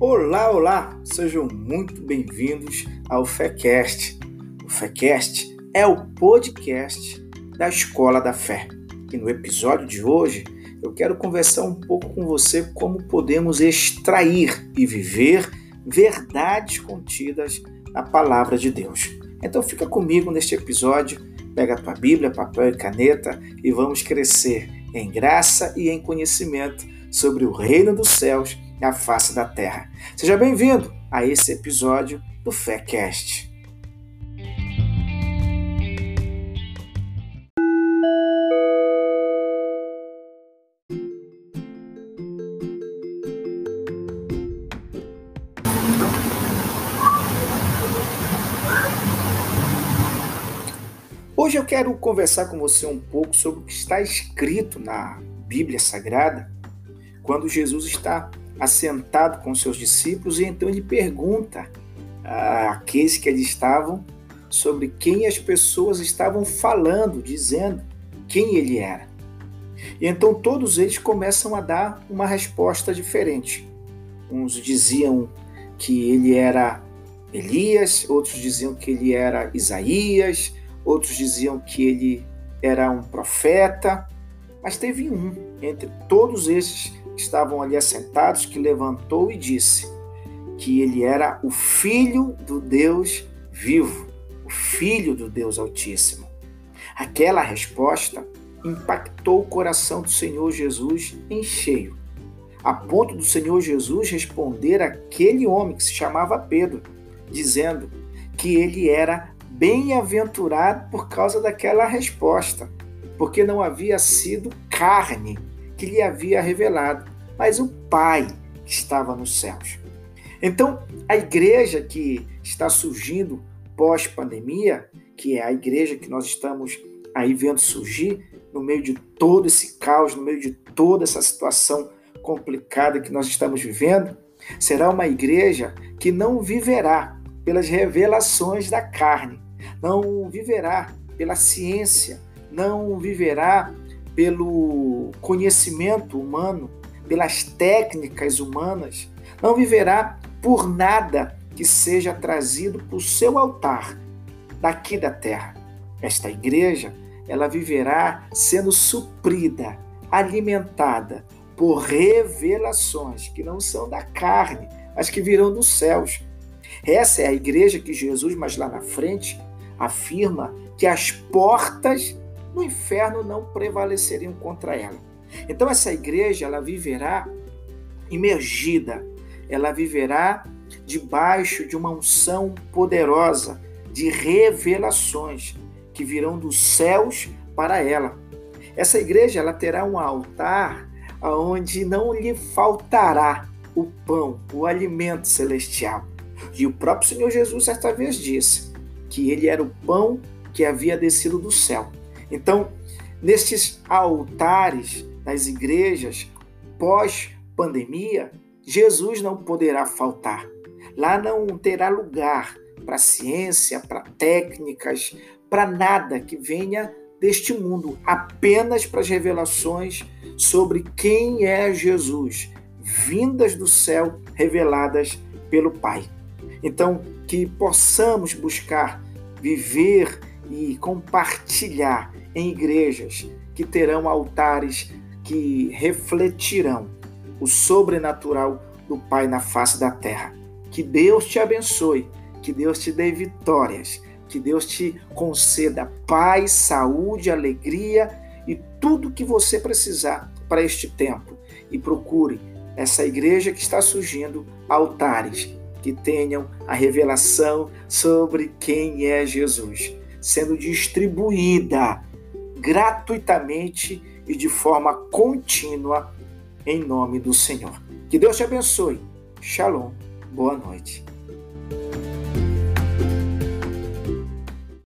Olá, olá! Sejam muito bem-vindos ao FECast. O FECast é o podcast da Escola da Fé. E no episódio de hoje eu quero conversar um pouco com você como podemos extrair e viver verdades contidas na palavra de Deus. Então fica comigo neste episódio, pega a tua Bíblia, papel e caneta e vamos crescer em graça e em conhecimento sobre o reino dos céus e a face da terra. Seja bem-vindo a esse episódio do FéCast. Hoje eu quero conversar com você um pouco sobre o que está escrito na Bíblia Sagrada, quando Jesus está assentado com seus discípulos e então ele pergunta àqueles que ali estavam sobre quem as pessoas estavam falando, dizendo quem ele era. E então todos eles começam a dar uma resposta diferente. Uns diziam que ele era Elias, outros diziam que ele era Isaías, outros diziam que ele era um profeta, mas teve um entre todos esses estavam ali assentados que levantou e disse que ele era o filho do Deus vivo, o filho do Deus Altíssimo. Aquela resposta impactou o coração do Senhor Jesus em cheio, a ponto do Senhor Jesus responder àquele homem que se chamava Pedro, dizendo que ele era bem-aventurado por causa daquela resposta, porque não havia sido carne que lhe havia revelado, mas o Pai que estava nos céus. Então, a igreja que está surgindo pós-pandemia, que é a igreja que nós estamos aí vendo surgir no meio de todo esse caos, no meio de toda essa situação complicada que nós estamos vivendo, será uma igreja que não viverá pelas revelações da carne, não viverá pela ciência, não viverá pelo conhecimento humano, pelas técnicas humanas, não viverá por nada que seja trazido para o seu altar daqui da terra. Esta igreja, ela viverá sendo suprida, alimentada por revelações que não são da carne, mas que virão dos céus. Essa é a igreja que Jesus, mais lá na frente, afirma que as portas do inferno não prevaleceriam contra ela. Então essa igreja ela viverá imergida, ela viverá debaixo de uma unção poderosa de revelações que virão dos céus para ela. Essa igreja ela terá um altar onde não lhe faltará o pão, o alimento celestial. E o próprio Senhor Jesus certa vez disse: que ele era o pão que havia descido do céu. Então, nestes altares das igrejas pós-pandemia, Jesus não poderá faltar. Lá não terá lugar para ciência, para técnicas, para nada que venha deste mundo, apenas para as revelações sobre quem é Jesus, vindas do céu, reveladas pelo Pai. Então, que possamos buscar viver e compartilhar em igrejas que terão altares que refletirão o sobrenatural do Pai na face da terra. Que Deus te abençoe, que Deus te dê vitórias, que Deus te conceda paz, saúde, alegria e tudo que você precisar para este tempo. E procure essa igreja que está surgindo altares que tenham a revelação sobre quem é Jesus, sendo distribuída gratuitamente e de forma contínua em nome do Senhor. Que Deus te abençoe. Shalom. Boa noite.